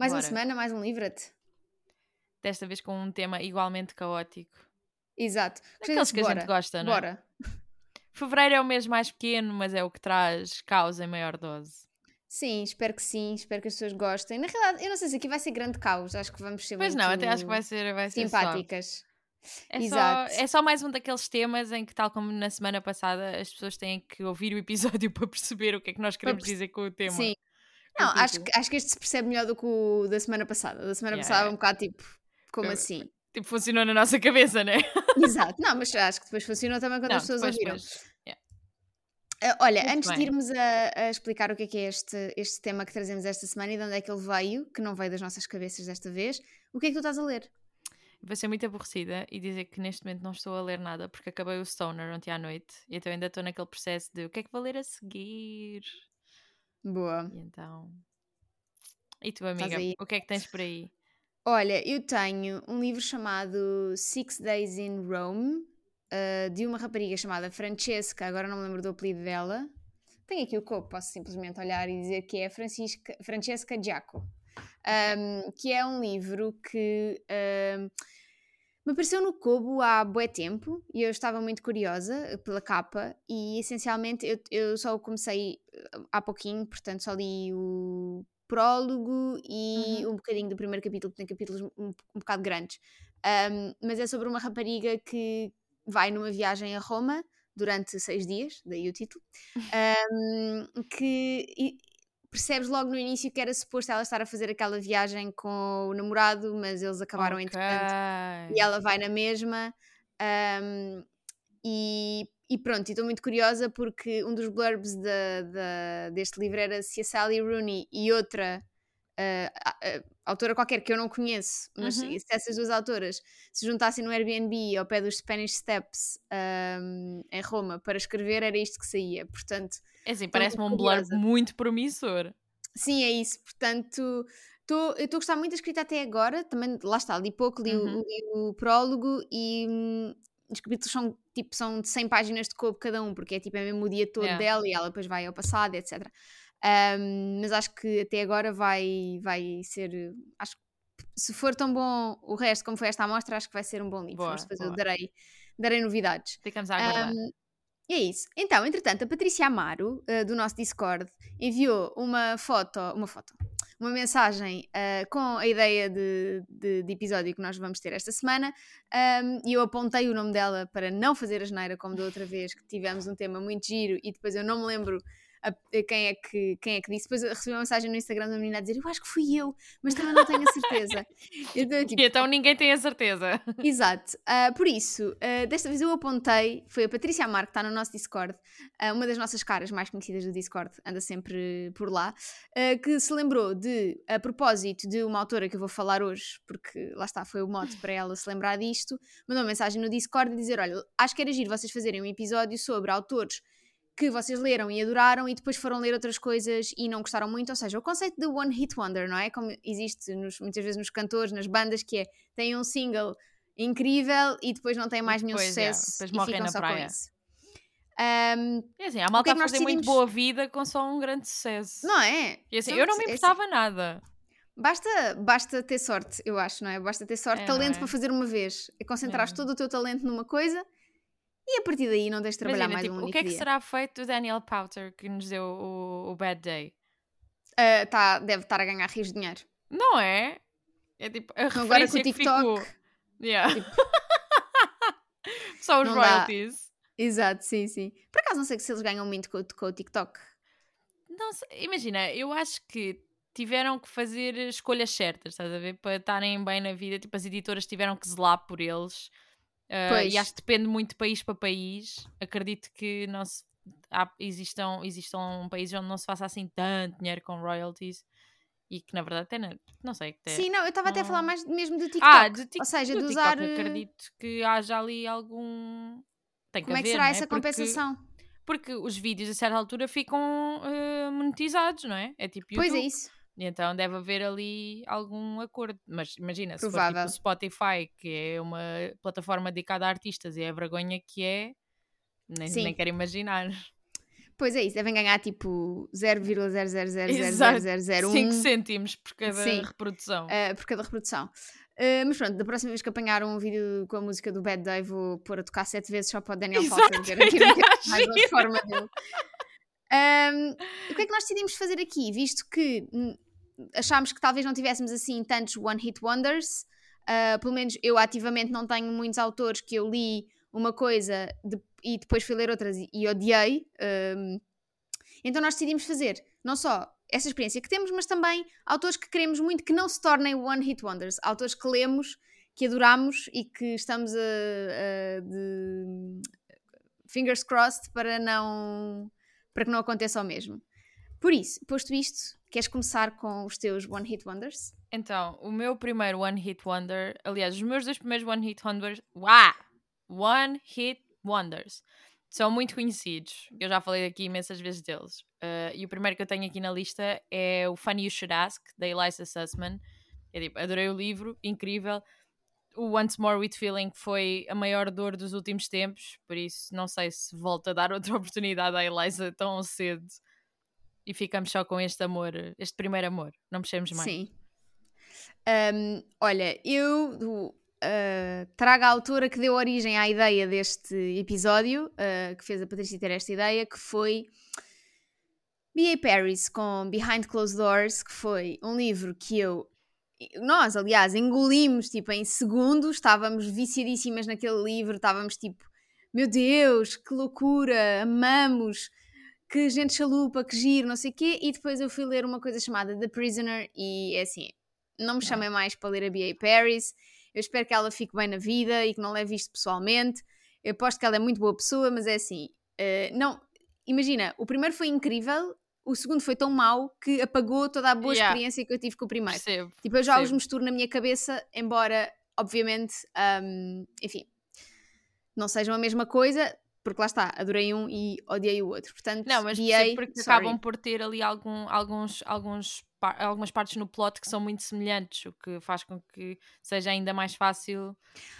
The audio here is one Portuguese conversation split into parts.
Mais uma Bora. semana, mais um livro-te. Desta vez com um tema igualmente caótico. Exato. Desse que a gente bora. gosta, não é? Bora. Fevereiro é o mês mais pequeno, mas é o que traz caos em maior dose. Sim, espero que sim, espero que as pessoas gostem. Na realidade, eu não sei se aqui vai ser grande caos, acho que vamos ser Pois muito não, até acho que vai ser, vai ser simpáticas. É só, Exato. é só mais um daqueles temas em que, tal como na semana passada, as pessoas têm que ouvir o episódio para perceber o que é que nós queremos dizer com o tema. Sim. Não, acho, título. que- acho que este se percebe melhor do que o da semana passada. Da semana Yeah, passada yeah. um bocado tipo, como Eu- assim? Tipo, funcionou na nossa cabeça, né? Exato. Não, mas acho que depois funcionou também quando Não, as pessoas depois- ouviram. depois- yeah. Ah, olha, Muito antes de bem. irmos a, a explicar o que é que é este, este tema que trazemos esta semana e de onde é que ele veio, que não veio das nossas cabeças desta vez, o que é que tu estás a ler? Vou ser muito aborrecida e dizer que neste momento não estou a ler nada porque acabei o Stoner ontem à noite e então ainda estou naquele processo de o que é que vou ler a seguir. Boa. E então. E tu, amiga, o que é que tens por aí? Olha, eu tenho um livro chamado Six Days in Rome, ah, de uma rapariga chamada Francesca, agora não me lembro do apelido dela. Tenho aqui o copo, posso simplesmente olhar e dizer que é Francisca, Francesca Giaco, Ahm, que é um livro que ahm, me apareceu no Kobo há bué tempo e eu estava muito curiosa pela capa e essencialmente eu, eu só comecei ah, há pouquinho, portanto só li o prólogo e um bocadinho do primeiro capítulo, porque tem capítulos um, um bocado grandes. Ahm, mas é sobre uma rapariga que vai numa viagem a Roma durante seis dias, daí o título, ahm, que percebes logo no início que era suposto ela estar a fazer aquela viagem com o namorado, mas eles acabaram Ok. entretanto e ela vai na mesma. ahm, e, e pronto, estou muito curiosa porque um dos blurbs da- da- deste livro era se a Sally Rooney e outra ah, ah, autora qualquer que eu não conheço, mas Uhum. se essas duas autoras se juntassem no Airbnb ao pé dos Spanish Steps ahm, em Roma para escrever, era isto que saía. Portanto, É assim, parece-me um blur muito promissor. Sim, é isso. Portanto, tô, eu estou a gostar muito da escrita até agora. Também, lá está, li pouco, li, o- Uhum. li o prólogo e hum, os capítulos são, tipo, são de 100 páginas de coubo cada um, porque é tipo é mesmo o dia todo Yeah. dela e ela depois vai ao passado, etc. Hum, mas acho que até agora vai, vai ser. Acho que se for tão bom o resto como foi esta amostra, acho que vai ser um bom livro. Boa, mas depois eu boa. darei, darei novidades. Ficamos a aguardar. Um, e é isso. Então, entretanto, a Patrícia Amaro, uh, do nosso Discord, enviou uma foto, uma foto, uma mensagem uh, com a ideia de, de- de episódio que nós vamos ter esta semana um, e eu apontei o nome dela para não fazer a geneira como da outra vez, que tivemos um tema muito giro e depois eu não me lembro a- quem, é que, quem é que disse. Depois recebi uma mensagem no Instagram da menina a dizer eu acho que fui eu, mas também não tenho a certeza. Então, tipo, E então ninguém tem a certeza. Exato. Ah, por isso, ah, desta vez eu apontei, foi a Patrícia Amar, que está no nosso Discord, ah, uma das nossas caras mais conhecidas do Discord, anda sempre por lá, que se lembrou de, a propósito de uma autora que eu vou falar hoje, porque lá está, foi o mote para ela se lembrar disto, mandou uma mensagem no Discord a dizer: Olha, acho que era giro vocês fazerem um episódio sobre autores que vocês leram e adoraram e depois foram ler outras coisas e não gostaram muito, ou seja, o conceito de One Hit Wonder, não é? Como existe nos- muitas vezes nos cantores, nas bandas, que é tem um single incrível e depois não tem mais nenhum Depois, é, sucesso depois e ficam na só praia. com isso. Ahm, É assim, há malta que é a que nós fazer muito decidimos? boa vida com só um grande sucesso. não é? E assim, São- eu não me é assim, importava nada. Basta, basta ter sorte, eu acho, não é? Basta ter sorte, É, talento é? para fazer uma vez. É É. todo o teu talento numa coisa e a partir daí não tens de trabalhar Imagina, mais tipo, um o único que é que dia. será feito do Daniel Powter que nos deu o, o Bad Day? Ah, tá, deve estar a ganhar rios de dinheiro. Não é? É tipo, a Então agora com o TikTok. ficou. Yeah. Só os Não dá. royalties. Exato, sim, sim. Por acaso não sei se eles ganham muito com, o- com o TikTok. Não sei, imagina, eu acho que tiveram que fazer escolhas certas, estás a ver? Para estarem bem na vida. Tipo, as editoras tiveram que zelar por eles. Ah, Pois. e acho que depende muito de país para país. Acredito que não se, há, existam, existam países onde não se faça assim tanto dinheiro com royalties. E que na verdade até não, não sei. Até, Sim, não, eu estava até a falar mais mesmo do TikTok. ah, de tic, Ou seja, do de TikTok, usar. eh, acredito que haja ali algum. Tem que Como é que será não essa Porque- compensação? Porque os vídeos a certa altura ficam eh, monetizados, não é? É tipo YouTube. Pois é isso. Então deve haver ali algum acordo. Mas imagina, se for Provável. tipo o Spotify, que é uma plataforma dedicada a artistas e é a vergonha que é, nem, Sim. nem quero imaginar. Pois é isso, devem ganhar tipo 0,00000001 5 cêntimos por cada Sim. reprodução. uh, por cada reprodução. Uh, mas pronto, da próxima vez que apanhar um vídeo com a música do Bad Day, vou pôr a tocar sete vezes só para o Daniel Exato, Foster garantir era que é mais uma forma dele. Um, o que é que nós decidimos fazer aqui? Visto que hum, achámos que talvez não tivéssemos assim tantos one-hit wonders, uh, pelo menos eu ativamente não tenho muitos autores que eu li uma coisa de- e depois fui ler outras e, e odiei. um, então nós decidimos fazer não só essa experiência que temos, mas também autores que queremos muito que não se tornem one-hit wonders. Autores que lemos, que adoramos e que estamos a, a- de fingers crossed para não para que não aconteça o mesmo. Por isso, posto isto, queres começar com os teus one-hit wonders? Então, o meu primeiro One Hit Wonder, aliás, os meus dois primeiros One Hit Wonders, uau! One Hit Wonders, são muito conhecidos. Eu já falei aqui imensas vezes deles. Uh, e o primeiro que eu tenho aqui na lista é o Funny You Should Ask, da Eliza Sussman. Eu, tipo, adorei o livro, incrível. O Once More With Feeling foi a maior dor dos últimos tempos, por isso não sei se volto a dar outra oportunidade à Eliza tão cedo. E ficamos só com este amor, este primeiro amor. Não mexemos mais. Sim. Um, olha, eu uh, trago a autora que deu origem à ideia deste episódio, uh, que fez a Patrícia ter esta ideia, que foi B.A. Paris com Behind Closed Doors, que foi um livro que eu. Nós, aliás, engolimos tipo em segundos, estávamos viciadíssimas naquele livro, estávamos tipo, meu Deus, que loucura, amamos, que gente chalupa, que giro, não sei o quê, e depois eu fui ler uma coisa chamada The Prisoner e é assim, não me chamem mais para ler a B.A. Paris, eu espero que ela fique bem na vida e que não leve isto pessoalmente, eu aposto que ela é muito boa pessoa, mas é assim, eh, não, imagina, o primeiro foi incrível, o segundo foi tão mau que apagou toda a boa Yeah. experiência que eu tive com o primeiro. Percebo. Tipo, eu já os percebo. misturo na minha cabeça, embora, obviamente, hum, enfim, não sejam a mesma coisa, porque lá está, adorei um e odiei o outro. Portanto, Não, mas percebo porque sorry. acabam por ter ali algum, alguns, alguns, algumas partes no plot que são muito semelhantes, o que faz com que seja ainda mais fácil.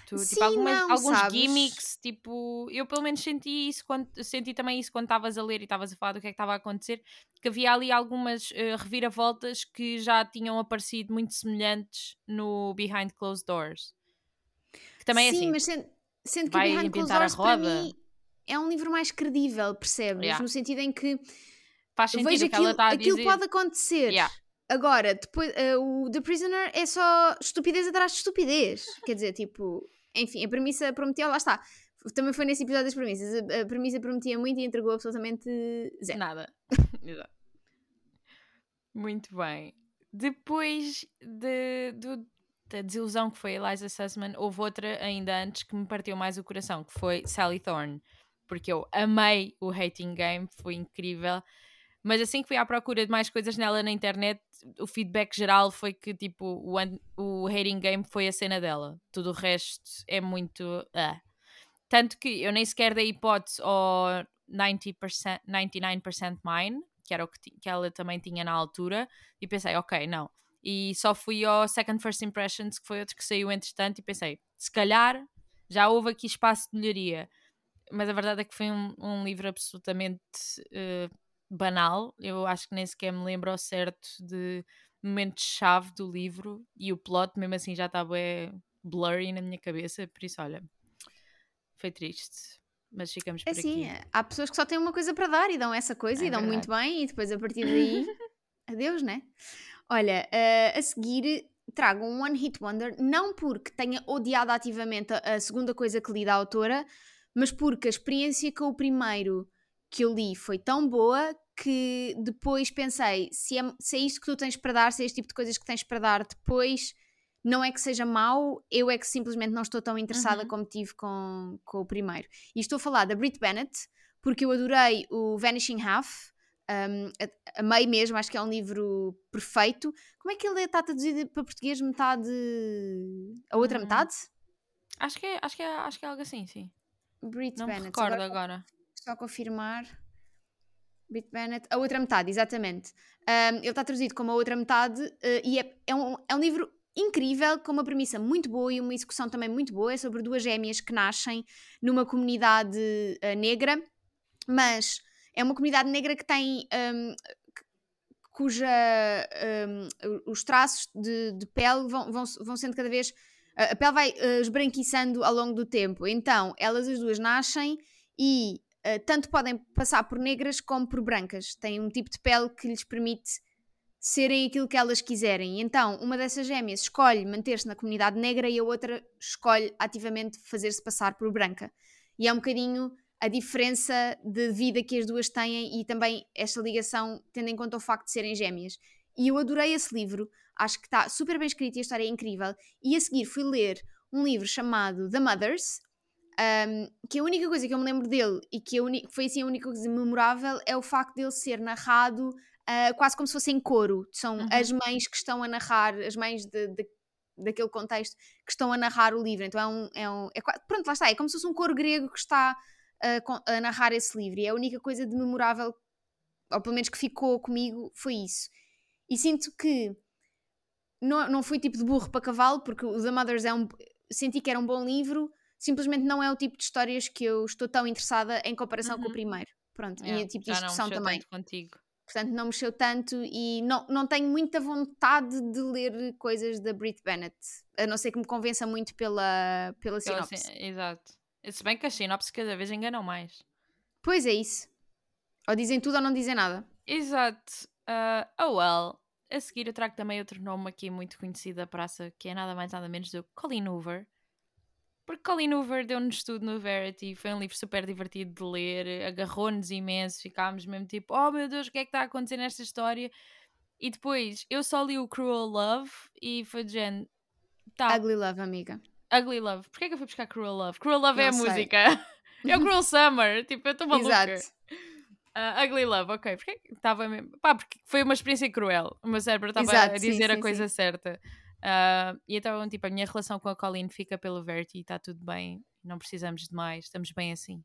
Tu, Sim, tipo, algumas- não, alguns sabes? gimmicks, tipo, eu pelo menos senti isso quando senti também isso quando estavas a ler e estavas a falar do que é que estava a acontecer, que havia ali algumas eh, reviravoltas que já tinham aparecido muito semelhantes no Behind Closed Doors. Que também é Sim, assim. mas sendo, sendo que vai Behind Closed inventar a Doors para roda. mim é um livro mais credível, percebes? Yeah. No sentido em que Faz sentido vejo aquilo, a aquilo pode acontecer. Yeah. Agora, depois, eh, o The Prisoner é só estupidez atrás de estupidez. Quer dizer, tipo, enfim, a premissa prometia, lá está. Também foi nesse episódio das premissas. A, a premissa prometia muito e entregou absolutamente zero. Nada. Exato. Muito bem. Depois de, do- da desilusão que foi Eliza Sussman, houve outra ainda antes que me partiu mais o coração, que foi Sally Thorne. Porque eu amei o Hating Game, foi incrível. Mas assim que fui à procura de mais coisas nela na internet, o feedback geral foi que tipo, o, o Hating Game foi a cena dela. Tudo o resto é muito. ah. Tanto que eu nem sequer dei hipótese ao 90%, 99% Mine, que era o que, que ela também tinha na altura, e pensei, ok, não. E só fui ao Second First Impressions, que foi outro que saiu entretanto, e pensei, se calhar já houve aqui espaço de melhoria. Mas a verdade é que foi um, um livro absolutamente eh, banal. Eu acho que nem sequer me lembro ao certo de momentos-chave do livro, e o plot, mesmo assim, já estava blurry na minha cabeça, por isso, olha, foi triste. Mas ficamos É por assim, aqui. há pessoas que só têm uma coisa para dar e dão essa coisa É e dão muito bem e depois a partir daí, adeus, né? Olha, eh, a seguir trago um One Hit Wonder, não porque tenha odiado ativamente a, a segunda coisa que li da autora, mas porque a experiência com o primeiro que eu li foi tão boa que depois pensei, se é, se é isto que tu tens para dar, se é este tipo de coisas que tens para dar depois, não é que seja mau, eu é que simplesmente não estou tão interessada Uhum. como tive com, com o primeiro. E estou a falar da Brit Bennett, porque eu adorei o Vanishing Half, um, amei mesmo, acho que é um livro perfeito. Como é que ele está traduzido para português? Metade. A outra Hum. metade? Acho que, é, acho, que é, acho que é algo assim, sim. Brit Não me Bennett. recordo Agora agora. só confirmar. Brit Bennett, a outra metade, exatamente. Um, ele está traduzido como a outra metade uh, e é, é, um, é um livro incrível, com uma premissa muito boa e uma execução também muito boa. É sobre duas gêmeas que nascem numa comunidade uh, negra, mas é uma comunidade negra que tem. Um, cuja os traços de, de pele vão, vão, vão sendo cada vez. A pele vai uh, esbranquiçando ao longo do tempo. Então, elas as duas nascem e uh, tanto podem passar por negras como por brancas. Têm um tipo de pele que lhes permite serem aquilo que elas quiserem. Então, uma dessas gêmeas escolhe manter-se na comunidade negra e a outra escolhe ativamente fazer-se passar por branca. E é um bocadinho a diferença de vida que as duas têm e também esta ligação, tendo em conta o facto de serem gêmeas. E eu adorei esse livro, acho que está super bem escrito e a história é incrível. E a seguir fui ler um livro chamado The Mothers, um, que a única coisa que eu me lembro dele e que foi assim a única coisa memorável é o facto dele ser narrado uh, quase como se fosse em coro. São uhum. as mães que estão a narrar, as mães de, de, daquele contexto que estão a narrar o livro. Então é um. É um é, pronto, lá está, é como se fosse um coro grego que está a, a narrar esse livro. E a única coisa de memorável, ou pelo menos que ficou comigo, foi isso. E sinto que não, não fui tipo de burro para cavalo, porque o The Mothers é um. Senti que era um bom livro, simplesmente não é o tipo de histórias que eu estou tão interessada em comparação uhum. com o uhum. primeiro. Pronto, yeah, e o tipo de discussão também. Contigo. Portanto, não mexeu tanto e não, não tenho muita vontade de ler coisas da Brit Bennett, a não ser que me convença muito pela, pela sinopse. exato. Se bem que as sinopses cada vez enganam mais. Pois é isso. Ou dizem tudo ou não dizem nada. Exato. Uh, oh well. A seguir eu trago também outro nome aqui muito conhecido da praça, que é nada mais nada menos do Colin Hoover. Porque Colin Hoover deu-nos tudo no Verity, foi um livro super divertido de ler, agarrou-nos imenso, ficámos mesmo tipo, oh meu Deus, o que é que está a acontecer nesta história? E depois eu só li o Cruel Love e foi de género. Tá. Ugly Love, amiga. Ugly Love. Porquê que eu fui buscar Cruel Love? Cruel Love Não é a sei. música. é o Cruel Summer. Tipo, eu estou maluca. Exato. Uh, ugly Love, ok. Porquê estava mesmo. Pá, porque foi uma experiência cruel. O meu cérebro estava a dizer sim, a sim, coisa sim. certa. Uh, e então, tipo, a minha relação com a Colleen fica pelo Verity e está tudo bem. Não precisamos de mais. Estamos bem assim.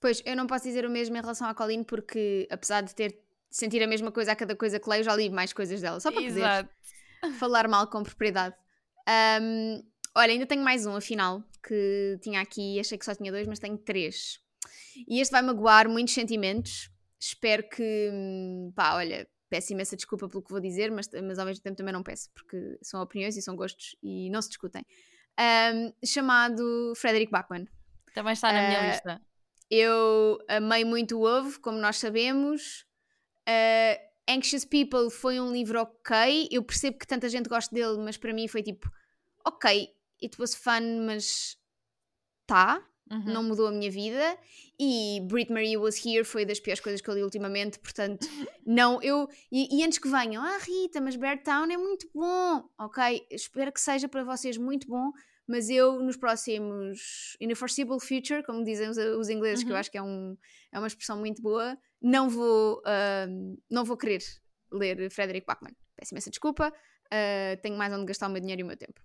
Pois, eu não posso dizer o mesmo em relação à Colleen porque, apesar de ter sentir a mesma coisa a cada coisa que leio, já li mais coisas dela. Só para Exato. poder falar mal com propriedade. Um, Olha, ainda tenho mais um, afinal, que tinha aqui, achei que só tinha dois, mas tenho três. E este vai magoar muitos sentimentos. Espero que, hum, pá, olha, peço imensa desculpa pelo que vou dizer, mas, mas ao mesmo tempo também não peço, porque são opiniões e são gostos e não se discutem. Um, chamado Frederick Bachmann. Também está na minha uh, lista. Eu amei muito o Ovo, como nós sabemos. Uh, Anxious People foi um livro ok. Eu percebo que tanta gente gosta dele, mas para mim foi tipo, ok, it was fun, mas tá, uhum. não mudou a minha vida. E Brit Marie Was Here foi das piores coisas que eu li ultimamente, portanto, não, eu. E, e, antes que venham, ah, Rita, mas Bear Town é muito bom, ok? Espero que seja para vocês muito bom, mas eu nos próximos. In the foreseeable future, como dizem os, os ingleses, uhum. que eu uhum. acho que é, um, é uma expressão muito boa, não vou, uh, não vou querer ler Frederick Bachmann. Peço imensa desculpa, uh, tenho mais onde gastar o meu dinheiro e o meu tempo.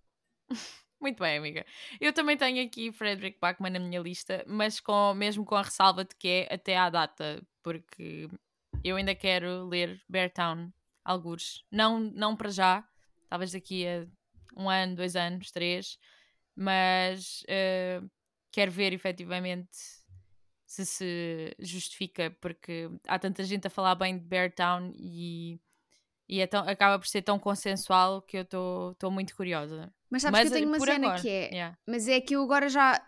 Muito bem, amiga. Eu também tenho aqui Frederick Bachmann na minha lista, mas com, mesmo com a ressalva de que é até à data, porque eu ainda quero ler Beartown, algures. Não, não para já, talvez daqui a um ano, dois anos, três, mas uh, quero ver efetivamente se se justifica, porque há tanta gente a falar bem de Beartown e e é tão, acaba por ser tão consensual que eu estou muito curiosa. Mas sabes mas, que eu tenho uma cena agora. que é. Yeah. Mas é que eu agora já.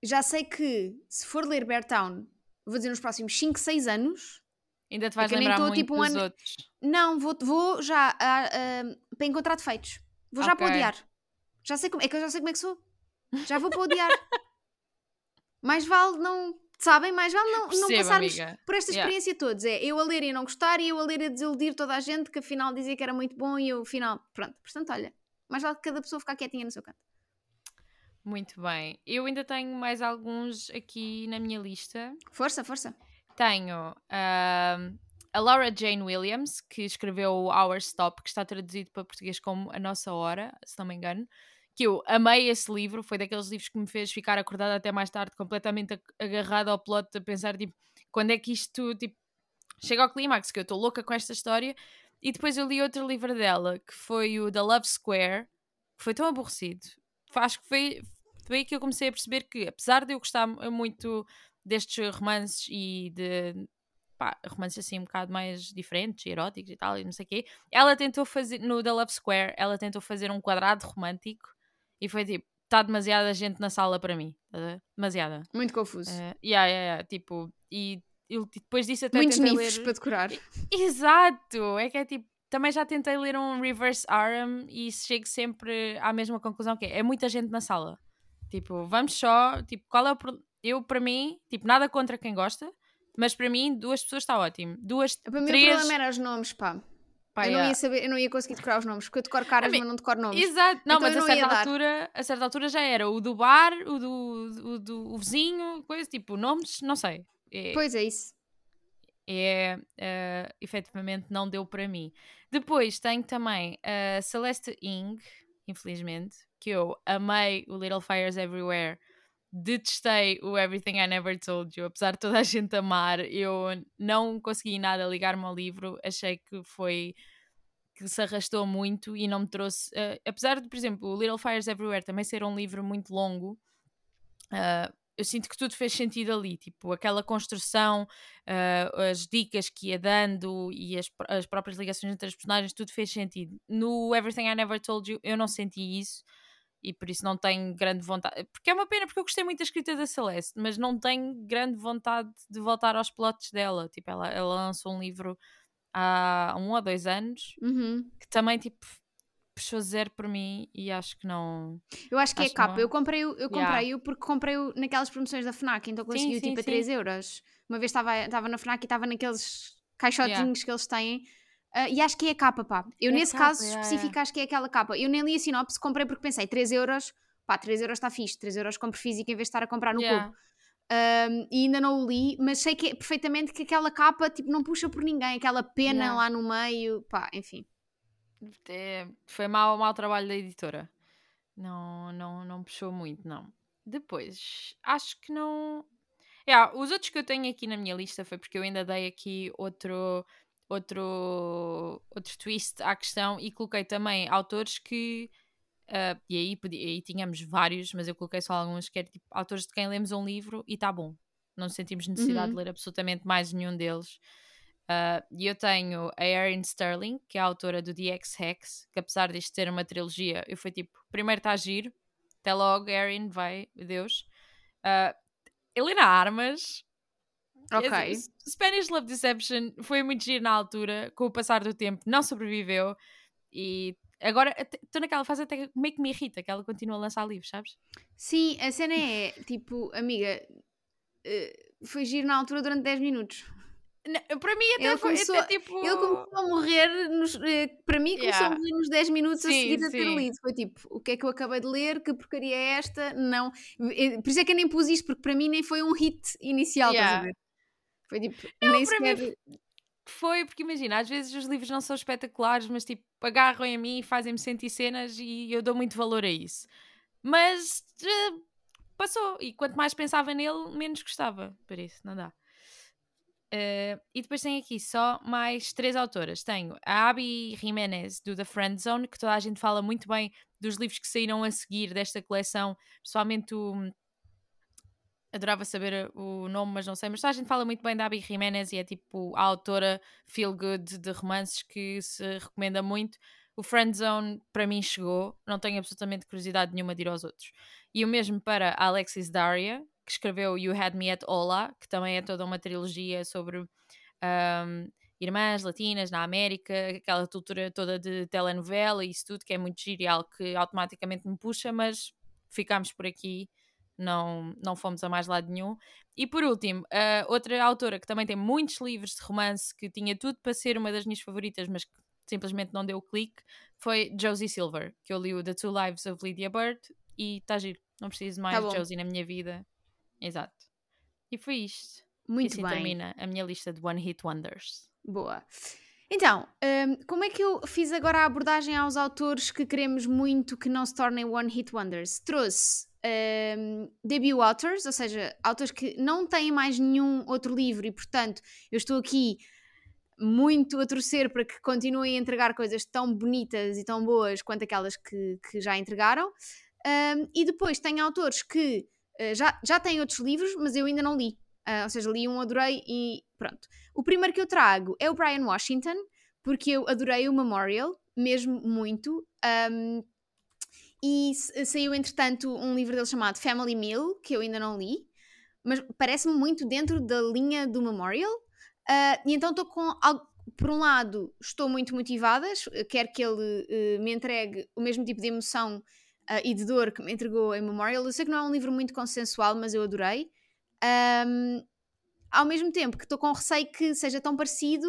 Já sei que se for ler Beartown, vou dizer nos próximos 5, 6 anos. Ainda te vais lembrar tô, muito tipo, um dos ano... outros. Não, vou, vou já uh, uh, para encontrar defeitos. Vou já okay. para odiar. Já sei como, é que eu já sei como é que sou. Já vou para odiar. Mais vale não sabem, mais vale não, Percebo, não passarmos amiga. por esta experiência yeah. todos. É eu a ler e não gostar e eu a ler e desiludir toda a gente que afinal dizia que era muito bom e eu afinal, pronto. Portanto, olha, mais vale cada pessoa ficar quietinha no seu canto. Muito bem. Eu ainda tenho mais alguns aqui na minha lista. Força, força. Tenho uh, a Laura Jane Williams, que escreveu o Our Stop, que está traduzido para português como A Nossa Hora, se não me engano que eu amei esse livro, foi daqueles livros que me fez ficar acordada até mais tarde, completamente agarrada ao plot, a pensar, tipo, quando é que isto, tipo, chega ao clímax, que eu estou louca com esta história. E depois eu li outro livro dela, que foi o The Love Square, que foi tão aborrecido. Acho que foi, foi aí que eu comecei a perceber que, apesar de eu gostar muito destes romances e de pá, romances assim um bocado mais diferentes, eróticos e tal, e não sei o quê. Ela tentou fazer, no The Love Square, ela tentou fazer um quadrado romântico e foi tipo, está demasiada gente na sala para mim. Tá demasiada. Muito confuso. Uh, yeah, yeah, yeah, tipo, e eu depois disso até Muitos tentei ler... para decorar. Exato! É que é tipo, também já tentei ler um Reverse Aram e chego sempre à mesma conclusão que é, é muita gente na sala. Tipo, vamos só, tipo, qual é o pro... eu para mim, tipo, nada contra quem gosta, mas para mim duas pessoas está ótimo. Duas, Para mim três... o problema era os nomes, pá. Pá, eu, não ia saber, eu não ia conseguir decorar os nomes, porque eu decoro caras, mas não decoro nomes. Exato, não, Então mas a não ia certa dar. altura, a certa altura já era o do bar, o do, o do o vizinho, coisa, tipo, nomes, não sei. É, Pois é isso. é eh, efetivamente não deu para mim. Depois tenho também a Celeste Ing, infelizmente, que eu amei o Little Fires Everywhere, detestei o Everything I Never Told You, apesar de toda a gente amar, eu não consegui nada ligar-me ao livro, achei que foi que se arrastou muito e não me trouxe, eh, apesar de, por exemplo, o Little Fires Everywhere também ser um livro muito longo, ah, eu sinto que tudo fez sentido ali, tipo, aquela construção, ah, as dicas que ia dando e as, as próprias ligações entre as personagens, tudo fez sentido. No Everything I Never Told You, eu não senti isso e por isso não tenho grande vontade. Porque é uma pena, porque eu gostei muito da escrita da Celeste, mas não tenho grande vontade de voltar aos plots dela. Tipo, ela, ela lançou um livro há um ou dois anos Uhum. que também, tipo, puxou zero por mim e acho que não. Eu acho que Acho é capa. não. Eu comprei-o eu Yeah. comprei porque comprei-o naquelas promoções da FNAC, então consegui sim, tipo a sim. 3 euros. Uma vez estava na FNAC e estava naqueles caixotinhos que eles têm. ah, e acho que é a capa, pá. Eu É nesse capa, caso yeah, específico acho que é aquela capa. Eu nem li a sinopse, comprei porque pensei 3 euros, pá, 3 euros está fixe, 3 euros compro físico em vez de estar a comprar no Yeah. cubo. Um, e ainda não o li, mas sei que é perfeitamente que aquela capa tipo, não puxa por ninguém, aquela pena Yeah. lá no meio, pá, enfim. É, foi mau, mau trabalho da editora. Não, não, não puxou muito, não. Depois, acho que não. Yeah, os outros que eu tenho aqui na minha lista foi porque eu ainda dei aqui outro, outro, outro twist à questão e coloquei também autores que. ah, e aí, podia, aí tínhamos vários, mas eu coloquei só alguns que eram tipo autores de quem lemos um livro e está bom. Não sentimos necessidade Uhum. de ler absolutamente mais nenhum deles. Uh, E eu tenho a Erin Sterling, que é a autora do The X-Hex, que apesar disto ser uma trilogia, eu fui tipo, primeiro está a giro, até logo, Erin, vai, adeus. Uh, Helena Armas, Ok. é, Spanish Love Deception foi muito giro na altura, com o passar do tempo, não sobreviveu e agora estou naquela fase até meio que me irrita que ela continua a lançar livros, sabes? Sim, a cena é tipo, amiga, eh, foi giro na altura durante 10 minutos. Não, para mim até Ele foi começou- até, tipo... Ele começou a morrer, nos, eh, para mim, começou Yeah. a morrer nos 10 minutos a Sim, seguir a ter lido. Foi tipo, o que é que eu acabei de ler? Que porcaria é esta? Não. Eh, Por isso é que eu nem pus isto, porque para mim nem foi um hit inicial, estás a Yeah. ver? Foi tipo, nem para mim sequer. Foi, porque imagina, às vezes os livros não são espetaculares, mas tipo, agarram em mim e fazem-me sentir cenas e eu dou muito valor a isso. Mas eh, passou, e quanto mais pensava nele, menos gostava. Por isso, não dá. Eh, e depois tenho aqui só mais três autoras. Tenho a Abby Jiménez, do The Friend Zone, que toda a gente fala muito bem dos livros que saíram a seguir desta coleção, principalmente o. Adorava saber o nome, mas não sei. Mas toda a gente fala muito bem da Abby Jiménez e é tipo a autora feel good de romances que se recomenda muito. O Friend Zone para mim chegou, não tenho absolutamente curiosidade nenhuma de ir aos outros. E o mesmo para Alexis Daria, que escreveu You Had Me at Hola, que também é toda uma trilogia sobre um, irmãs latinas na América, aquela cultura toda de telenovela e isso tudo, que é muito giro e algo que automaticamente me puxa, mas ficámos por aqui, não, não fomos a mais lado nenhum. E por último, a outra autora que também tem muitos livros de romance, que tinha tudo para ser uma das minhas favoritas, mas que simplesmente não deu clique, foi Josie Silver, que eu li o The Two Lives of Lydia Bird e está giro, não preciso mais Tá de bom. Josie na minha vida. Exato. E foi isto. E Muito assim bem. termina a minha lista de One Hit Wonders. Boa. Então, hum, como é que eu fiz agora a abordagem aos autores que queremos muito que não se tornem One Hit Wonders? Trouxe hum, debut authors, ou seja, autores que não têm mais nenhum outro livro e, portanto, eu estou aqui muito a torcer para que continuem a entregar coisas tão bonitas e tão boas quanto aquelas que, que já entregaram. Hum, e depois tem autores que eh, já, já têm outros livros, mas eu ainda não li. Uh, ou seja, li um, adorei e pronto. O primeiro que eu trago é o Brian Washington, porque eu adorei o Memorial, mesmo muito. Um, e saiu, entretanto, um livro dele chamado Family Meal, que eu ainda não li, mas parece-me muito dentro da linha do Memorial. Uh, e então estou com. Por um lado, estou muito motivada, quero que ele uh, me entregue o mesmo tipo de emoção uh, e de dor que me entregou em Memorial. Eu sei que não é um livro muito consensual, mas eu adorei. Um, ao mesmo tempo que estou com receio que seja tão parecido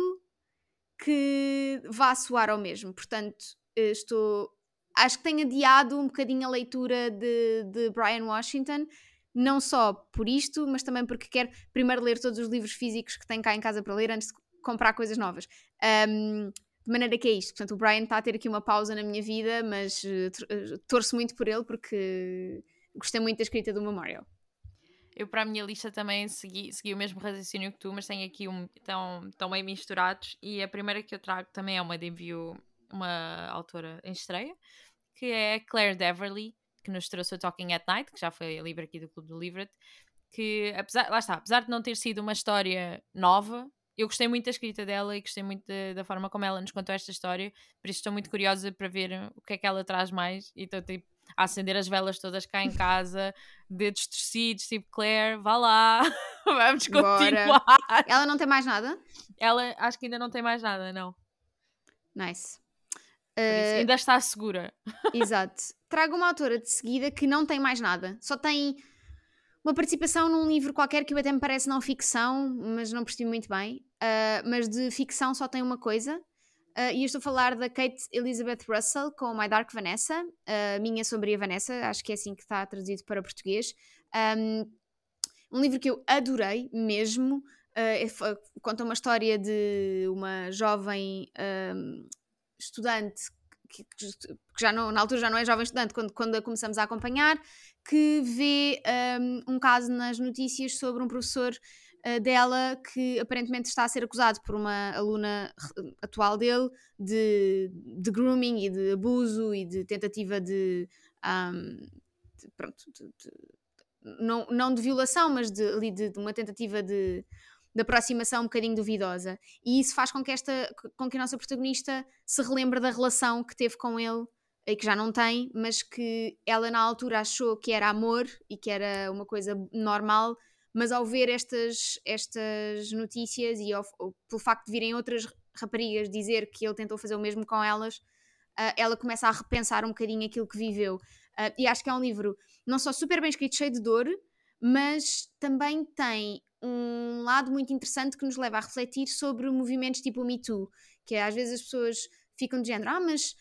que vá soar ao mesmo. Portanto, eh, estou. Acho que tenho adiado um bocadinho a leitura de, de Brian Washington, não só por isto, mas também porque quero primeiro ler todos os livros físicos que tenho cá em casa para ler antes de comprar coisas novas. Um, de maneira que é isto. Portanto, o Brian está a ter aqui uma pausa na minha vida, mas uh, torço muito por ele porque gostei muito da escrita do Memorial. Eu, para a minha lista, também segui, segui o mesmo raciocínio que tu, mas tenho aqui um. Estão, tão bem misturados. E a primeira que eu trago também é uma debut, uma autora em estreia, que é Claire Deverly, que nos trouxe o Talking at Night, que já foi livre aqui do Clube do Livret. Que, apesar, lá está, apesar de não ter sido uma história nova, eu gostei muito da escrita dela e gostei muito de, da forma como ela nos contou esta história, por isso estou muito curiosa para ver o que é que ela traz mais. E estou tipo, a acender as velas todas cá em casa, dedos torcidos, tipo Claire, vá lá, vamos continuar. Bora. Ela não tem mais nada? Ela acho que ainda não tem mais nada, não. Nice. Uh, ainda está segura. Exato. Trago uma autora de seguida que não tem mais nada, só tem uma participação num livro qualquer que até me parece não ficção, mas não percebi muito bem. Uh, mas de ficção só tem uma coisa, Uh, e eu estou a falar da Kate Elizabeth Russell com My Dark Vanessa, uh, Minha Sombria Vanessa, acho que é assim que está traduzido para português. Um, um livro que eu adorei mesmo. Uh, conta uma história de uma jovem um, estudante que, que, já não, na altura já não é jovem estudante, quando, quando a começamos a acompanhar, que vê um, um caso nas notícias sobre um professor uh, dela que aparentemente está a ser acusado por uma aluna atual dele de, de grooming e de abuso e de tentativa de, um, de pronto, de, não, não de violação, mas de, de, de uma tentativa de, de aproximação um bocadinho duvidosa. E isso faz com que, esta, com que a nossa protagonista se relembre da relação que teve com ele e que já não tem, mas que ela na altura achou que era amor e que era uma coisa normal, mas ao ver estas, estas notícias e ao, pelo facto de virem outras raparigas dizer que ele tentou fazer o mesmo com elas, uh, ela começa a repensar um bocadinho aquilo que viveu. Uh, e acho que é um livro não só super bem escrito, cheio de dor, mas também tem um lado muito interessante que nos leva a refletir sobre movimentos tipo o Me Too, que às vezes as pessoas ficam de género, ah, mas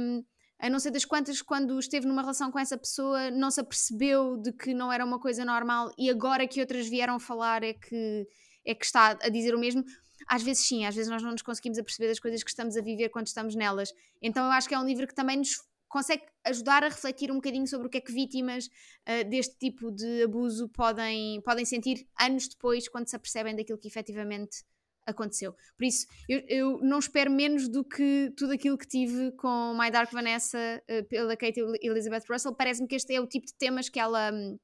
um, a não ser das quantas, quando esteve numa relação com essa pessoa, não se apercebeu de que não era uma coisa normal e agora que outras vieram falar é que, é que está a dizer o mesmo. Às vezes sim, às vezes nós não nos conseguimos aperceber das coisas que estamos a viver quando estamos nelas. Então eu acho que é um livro que também nos consegue ajudar a refletir um bocadinho sobre o que é que vítimas uh, deste tipo de abuso podem, podem sentir anos depois, quando se apercebem daquilo que efetivamente aconteceu. Por isso, eu, eu, não espero menos do que tudo aquilo que tive com My Dark Vanessa uh, pela Kate Elizabeth Russell. Parece-me que este é o tipo de temas que ela um,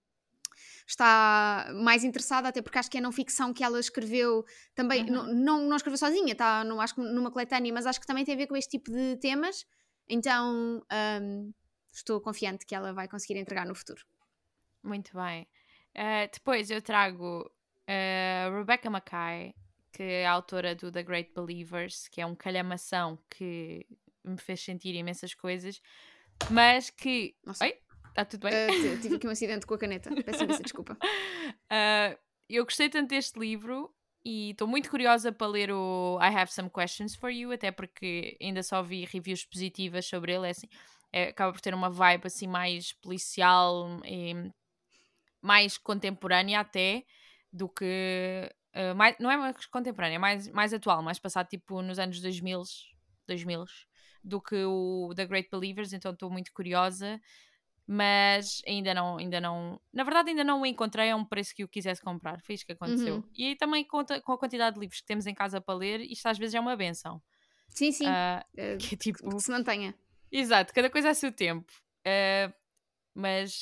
está mais interessada, até porque acho que é não ficção que ela escreveu também. Uhum. Não, não, não, escreveu sozinha, está não, acho que numa coletânea, mas acho que também tem a ver com este tipo de temas. Então, um, estou confiante que ela vai conseguir entregar no futuro. Muito bem. Uh, depois eu trago uh, Rebecca Mackay que é a autora do The Great Believers, que é um calhamação que me fez sentir imensas coisas, mas que. Nossa. Oi? Está tudo bem? Uh, tive aqui um acidente com a caneta. Peço imensa desculpa. Uh, eu gostei tanto deste livro e estou muito curiosa para ler o I Have Some Questions for You, até porque ainda só vi reviews positivas sobre ele. É assim, é, acaba por ter uma vibe assim mais policial e mais contemporânea até do que Uh, mais, não é mais contemporânea, é mais, mais atual, mais passado tipo nos anos 2000, 2000 do que o The Great Believers, então estou muito curiosa, mas ainda não, ainda não, na verdade ainda não o encontrei a um preço que eu quisesse comprar, foi isso que aconteceu. Uhum. E também conta com a quantidade de livros que temos em casa para ler, isto às vezes é uma benção. Sim, sim, uh, que, é tipo, que se mantenha. Exato, cada coisa a seu tempo. Uh, mas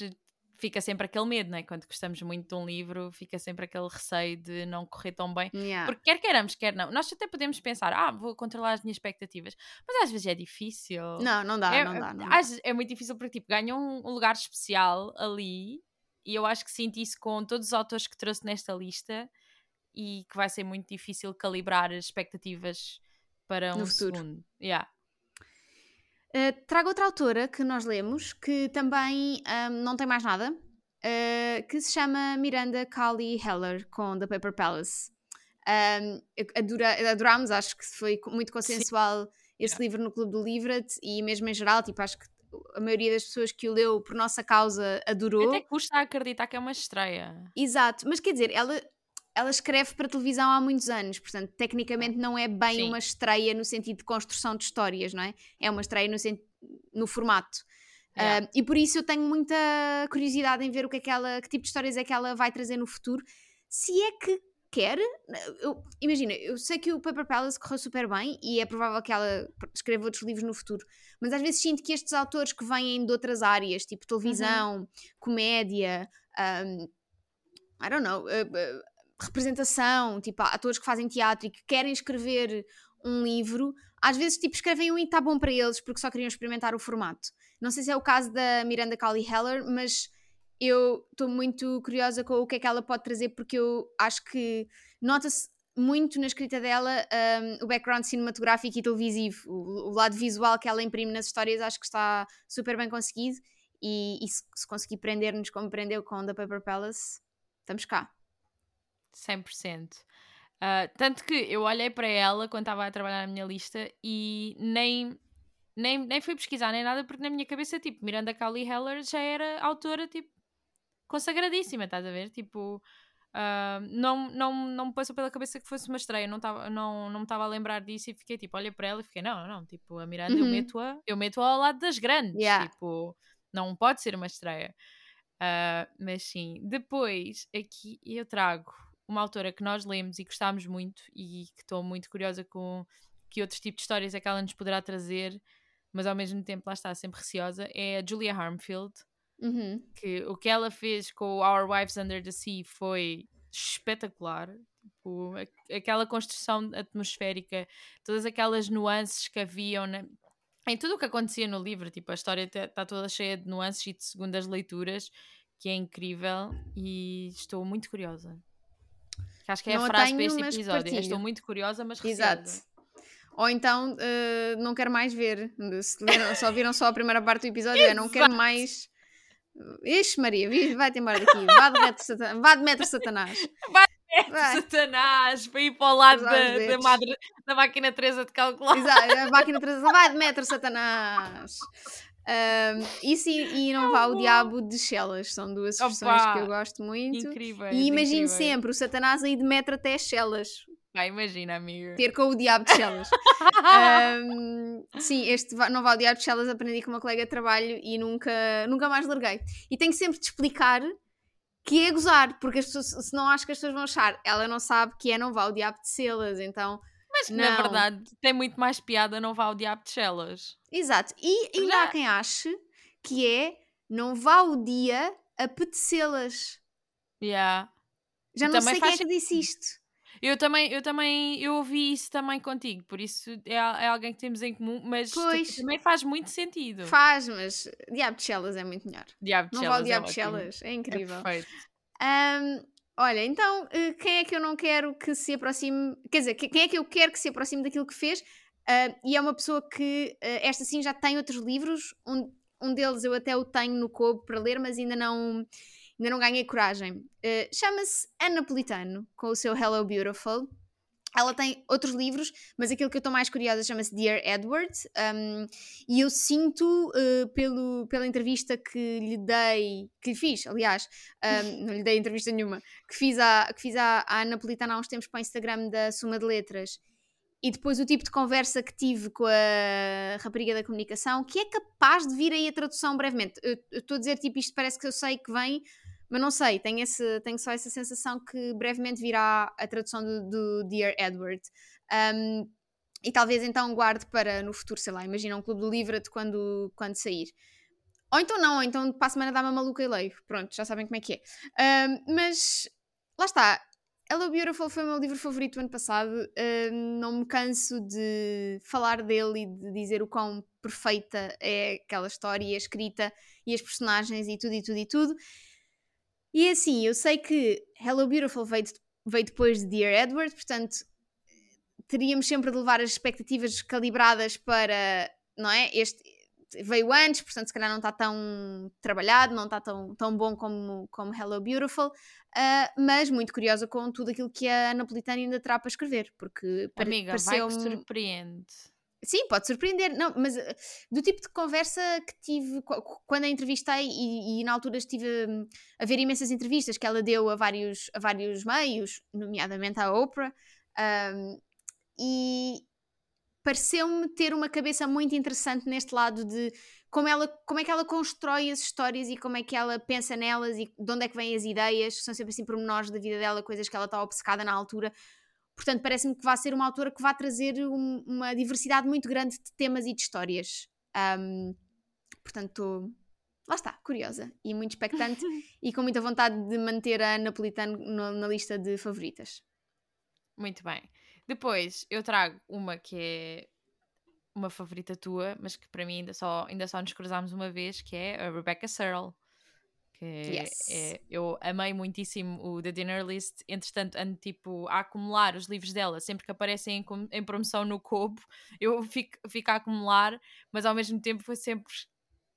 fica sempre aquele medo, né? Quando gostamos muito de um livro, fica sempre aquele receio de não correr tão bem. Yeah. Porque quer queiramos, quer não. Nós até podemos pensar, ah, vou controlar as minhas expectativas. Mas às vezes é difícil. Não, não dá, é, não dá. Não às dá. vezes é muito difícil porque, tipo, ganham um, um lugar especial ali. E eu acho que sinto isso com todos os autores que trouxe nesta lista. E que vai ser muito difícil calibrar as expectativas para No um futuro. segundo. Yeah. Uh, trago outra autora que nós lemos, que também um, não tem mais nada, uh, que se chama Miranda Cali Heller, com The Paper Palace. Um, adora, adorámos, acho que foi muito consensual esse livro no Clube do Livret e mesmo em geral, tipo, acho que a maioria das pessoas que o leu por nossa causa adorou. Até custa acreditar que é uma estreia. Exato, mas quer dizer, ela, ela escreve para televisão há muitos anos, portanto, tecnicamente não é bem Sim. uma estreia no sentido de construção de histórias, não é? É uma estreia no, no formato. Yeah. Ah, e por isso eu tenho muita curiosidade em ver o que é que ela, que tipo de histórias é que ela vai trazer no futuro, se é que quer. Eu- imagina, eu sei que o Paper Palace correu super bem e é provável que ela escreva outros livros no futuro, mas às vezes sinto que estes autores que vêm de outras áreas, tipo televisão, comédia, um, I don't know, uh, uh, representação, tipo atores que fazem teatro e que querem escrever um livro, às vezes tipo escrevem um e está bom para eles porque só queriam experimentar o formato. Não sei se é o caso da Miranda Cowley Heller, mas eu estou muito curiosa com o que é que ela pode trazer porque eu acho que nota-se muito na escrita dela um, o background cinematográfico e televisivo, o, o lado visual que ela imprime nas histórias acho que está super bem conseguido e, e se, se conseguir prender-nos como prendeu com The Paper Palace, estamos cá. 100%. Ah, tanto que eu olhei para ela quando estava a trabalhar na minha lista e nem, nem, nem fui pesquisar nem nada, porque na minha cabeça, tipo, Miranda Cowley Heller já era autora, tipo, consagradíssima, estás a ver? Tipo, ah, não, não, não me passou pela cabeça que fosse uma estreia, não, tava, não, não me estava a lembrar disso e fiquei tipo, olha para ela e fiquei, não, não, tipo, a Miranda eu Uhum. meto-a eu meto ao lado das grandes, Yeah. tipo, não pode ser uma estreia. Ah, mas sim, depois aqui eu trago uma autora que nós lemos e gostámos muito e que estou muito curiosa com que outros tipos de histórias é que ela nos poderá trazer, mas ao mesmo tempo lá está sempre receosa, é a Julia Harmfield, Uhum. que o que ela fez com Our Wives Under the Sea foi espetacular. Tipo, aquela construção atmosférica, todas aquelas nuances que haviam na- em tudo o que acontecia no livro, tipo, a história está toda cheia de nuances e de segundas leituras, que é incrível e estou muito curiosa. Que acho que é Não a frase tenho, para este episódio. partilho. estou muito curiosa, mas Exato. Ou então eh, não quero mais ver. Se leram- só viram só a primeira parte do episódio, é não quero mais. Ixi, Maria, vai-te embora daqui. Vá de metro, Satan... Vá de metro Satanás. Vai. Vai. Satanás, para ir para o lado da, da, madre- da máquina Teresa de calcular. Exato, a máquina de transição vai de metro, Satanás. Ahm, isso e, e não vá o diabo de Chelas, são duas expressões Opa, que eu gosto muito. Incrível. E imagino sempre o Satanás aí de metro até as Chelas, Vai, imagina, amiga. ter com o diabo de Chelas. Ahm, sim, este não vale o diabo de Chelas, aprendi com uma colega de trabalho e nunca, nunca mais larguei. E tenho sempre de explicar que é gozar, porque as pessoas, senão acho que as pessoas vão achar, ela não sabe que é não vá o diabo de Celas, então. Mas que, na Não. verdade tem muito mais piada, não vá ao diabo de Chelas. Exato. E ainda Já- há quem ache que é não vá o dia apetecê-las. Yeah. Já não sei quem é que disse isto. Eu também, eu também, eu ouvi isso também contigo, por isso é, é alguém que temos em comum, mas Pois. também faz muito sentido. Faz, mas diabo de Chelas é muito melhor. Diabo de Não Chelas vá o diabo é de. Chelas. É É incrível. perfeito. Ahm, olha, então, eh, quem é que eu não quero que se aproxime? Quer dizer, que- quem é que eu quero que se aproxime daquilo que fez? Ah, e é uma pessoa que, eh, esta sim, já tem outros livros. Um, um deles eu até o tenho no Kobo para ler, mas ainda não, ainda não ganhei coragem. Eh, Chama-se Ana Napolitano, com o seu Hello Beautiful. Ela tem outros livros, mas aquilo que eu estou mais curiosa chama-se Dear Edward. um, e eu sinto, eh, pelo, pela entrevista que lhe dei, que lhe fiz, aliás, um, não lhe dei entrevista nenhuma, que fiz, à, que fiz à, à Ana Napolitana há uns tempos para o Instagram da Suma de Letras. E depois o tipo de conversa que tive com a rapariga da comunicação, que é capaz de vir aí a tradução brevemente. Eu estou a dizer, tipo, isto parece que eu sei que vem, mas não sei, tenho, esse, tenho só essa sensação que brevemente virá a tradução do, do Dear Edward. Um, e talvez então guarde para no futuro, sei lá, imagina um clube do Livret quando, quando sair. Ou então não, ou então para a semana dá uma maluca e leio. Pronto, já sabem como é que é. Um, mas lá está. Hello Beautiful foi o meu livro favorito do ano passado. Um, não me canso de falar dele e de dizer o quão perfeita é aquela história e a escrita e as personagens e tudo e tudo e tudo. E assim, eu sei que Hello Beautiful veio, de, veio depois de Dear Edward, portanto teríamos sempre de levar as expectativas calibradas para, não é? Este veio antes, portanto, se calhar não está tão trabalhado, não está tão, tão bom como, como Hello Beautiful, uh, mas muito curiosa com tudo aquilo que a Napolitana ainda terá para escrever, porque Amiga, pareceu vai que surpreende. Sim, pode surpreender, não, mas uh, do tipo de conversa que tive quando a entrevistei e, e, na altura estive hum, a ver imensas entrevistas que ela deu a vários, a vários meios, nomeadamente à Oprah, um, e pareceu-me ter uma cabeça muito interessante neste lado de como, ela, como é que ela constrói as histórias e como é que ela pensa nelas e de onde é que vêm as ideias, são sempre assim pormenores da vida dela, coisas que ela está obcecada na altura. Portanto, parece-me que vai ser uma autora que vai trazer um, uma diversidade muito grande de temas e de histórias. Um, portanto, lá está, curiosa e muito expectante e com muita vontade de manter a Napolitano na lista de favoritas. Muito bem. Depois eu trago uma que é uma favorita tua, mas que para mim ainda só, ainda só nos cruzámos uma vez, que é a Rebecca Searle. Que yes. é, eu amei muitíssimo o The Dinner List, entretanto ando tipo a acumular os livros dela, sempre que aparecem em, em promoção no Kobo, eu fico, fico a acumular, mas ao mesmo tempo foi sempre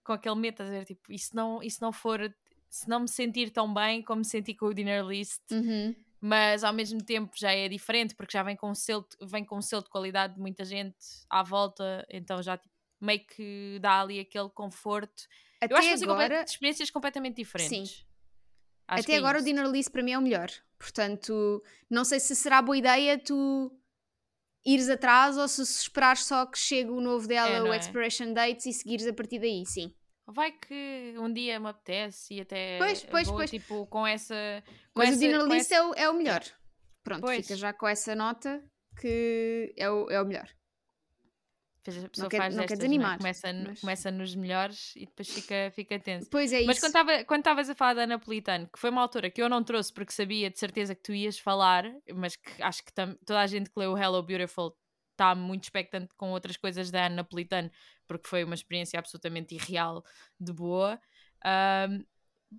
com aquele medo, a dizer, tipo, e se não, e se não for, se não me sentir tão bem como me senti com o Dinner List, uhum. mas ao mesmo tempo já é diferente porque já vem com um selo, vem com um selo de qualidade de muita gente à volta, então já tipo, meio que dá ali aquele conforto. Até eu acho que agora... experiências completamente diferentes. Sim. Acho Até é agora é o Dinner List para mim é o melhor. Portanto, não sei se será boa ideia tu ires atrás ou se esperares só que chegue o novo dela, é, o é? Expiration Dates, e seguires a partir daí, sim. Vai que um dia me apetece e até pois, pois, vou, pois. tipo, com essa... Com Mas essa, o Dinner List essa... é, o, é o melhor. Pronto, pois. fica já com essa nota que é o, é o melhor. A pessoa não quer, faz não destas, quer é? desanimar. Né? Começa, mas... começa nos melhores e depois fica, fica tenso. Pois é Mas isso. quando estavas a falar da Napolitano, que foi uma autora que eu não trouxe porque sabia de certeza que tu ias falar, mas que acho que toda a gente que leu Hello Beautiful está muito expectante com outras coisas da Ana Napolitano, porque foi uma experiência absolutamente irreal de boa. Um,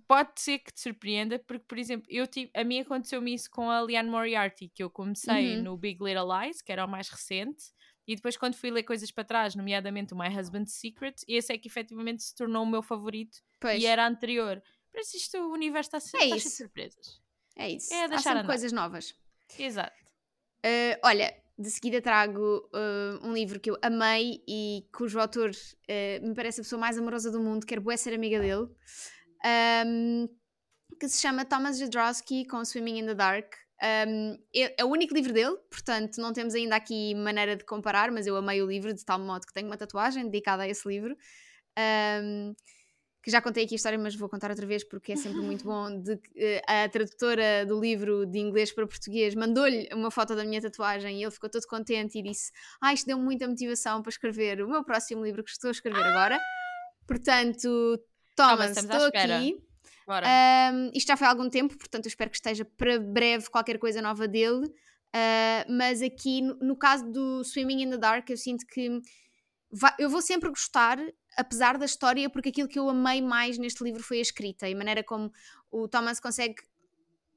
pode ser que te surpreenda, porque, por exemplo, eu tive, a mim aconteceu-me isso com a Liane Moriarty, que eu comecei uhum. no Big Little Lies, que era o mais recente, e depois, quando fui ler coisas para trás, nomeadamente o My Husband's Secret, esse é que efetivamente se tornou o meu favorito pois. e era anterior. Parece isto, o universo está, é está cheio de surpresas. É isso. É deixar Há coisas novas. Exato. Uh, olha, de seguida trago uh, um livro que eu amei e cujo autor uh, me parece a pessoa mais amorosa do mundo, quero bué ser amiga dele, um, que se chama Thomas Jadrowski com Swimming in the Dark. Um, é, é, o único livro dele, portanto não temos ainda aqui maneira de comparar, mas eu amei o livro de tal modo que tenho uma tatuagem dedicada a esse livro. Um, que já contei aqui a história, mas vou contar outra vez porque é sempre muito bom. De, uh, a tradutora do livro de inglês para português mandou-lhe uma foto da minha tatuagem e ele ficou todo contente e disse: Ah, isto deu muita motivação para escrever o meu próximo livro que estou a escrever agora. Portanto, Thomas, estou aqui. Um, isto já foi há algum tempo, portanto, eu espero que esteja para breve qualquer coisa nova dele. Uh, mas aqui, no, no caso do Swimming in the Dark, eu sinto que eu vou sempre gostar apesar da história, porque aquilo que eu amei mais neste livro foi a escrita e a maneira como o Thomas consegue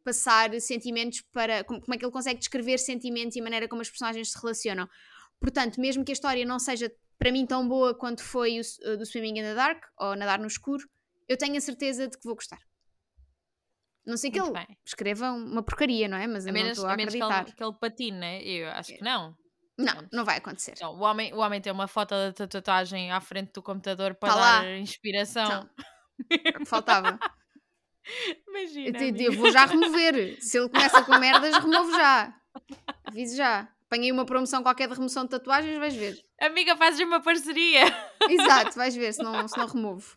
passar sentimentos para. como, como é que ele consegue descrever sentimentos e a maneira como as personagens se relacionam. Portanto, mesmo que a história não seja para mim tão boa quanto foi o do Swimming in the Dark ou Nadar no Escuro, eu tenho a certeza de que vou gostar. Não sei que Muito ele bem. escreva uma porcaria, não é? Mas eu a menos, não estou a, a menos acreditar. que ele, que ele patine, né? Eu acho que não. Não, não vai acontecer. Não, o, homem, o homem tem uma foto da tatuagem à frente do computador para tá dar lá. inspiração. Então, faltava. Imagina. Eu, eu, vou já remover. Se ele começa com merdas, removo já. Aviso já. Apanhei uma promoção qualquer de remoção de tatuagens, vais ver. Amiga, fazes uma parceria. Exato, vais ver se não, se não removo.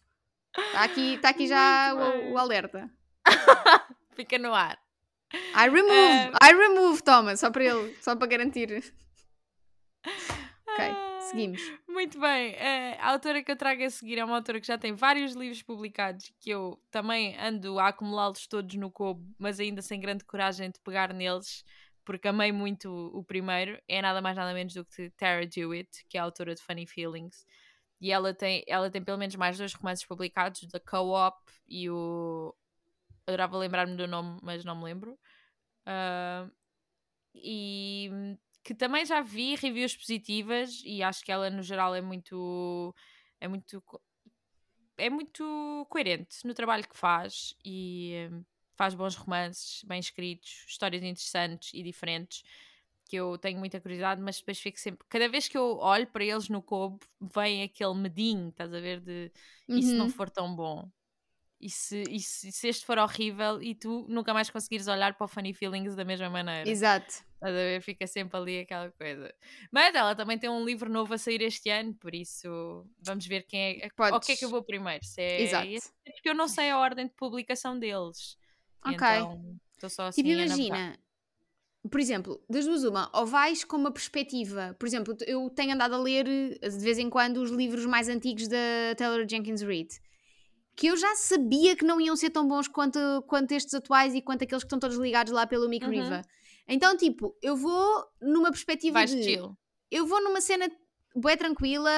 Está aqui, tá aqui já o, o, alerta. Fica no ar. I remove, uh... I remove, toma, só para ele, só para garantir. Ok, Seguimos. Muito bem. Uh, a autora que eu trago a seguir é uma autora que já tem vários livros publicados que eu também ando a acumulá-los todos no cobo, mas ainda sem grande coragem de pegar neles, porque amei muito o, o primeiro. É nada mais nada menos do que Tara Dewitt, que é a autora de Funny Feelings. E ela tem, ela tem pelo menos mais dois romances publicados, The Co-op e o. Adorava lembrar-me do nome, mas não me lembro. Uh, e que também já vi reviews positivas e acho que ela no geral é muito é muito é muito coerente no trabalho que faz e hum, faz bons romances bem escritos, histórias interessantes e diferentes que eu tenho muita curiosidade, mas depois fico sempre. Cada vez que eu olho para eles no Kobo, vem aquele medinho, estás a ver? De e se não uhum. for tão bom? E se, e, se, se este for horrível e tu nunca mais conseguires olhar para o Funny Feelings da mesma maneira? Exato. Estás a ver? Fica sempre ali aquela coisa. Mas ela também tem um livro novo a sair este ano, por isso vamos ver quem é. Podes... O que é que eu vou primeiro? Se é Exato. Porque eu não sei a ordem de publicação deles. Ok. Então estou só assim. Tipo, imagina, por exemplo, das duas uma, ou vais com uma perspectiva, por exemplo, eu tenho andado a ler de vez em quando os livros mais antigos da Taylor Jenkins Reid, que eu já sabia que não iam ser tão bons quanto, quanto estes atuais e quanto aqueles que estão todos ligados lá pelo Mick uhum. Riva. Então, tipo, eu vou numa perspectiva Vais de. Chill. Eu vou numa cena bué tranquila,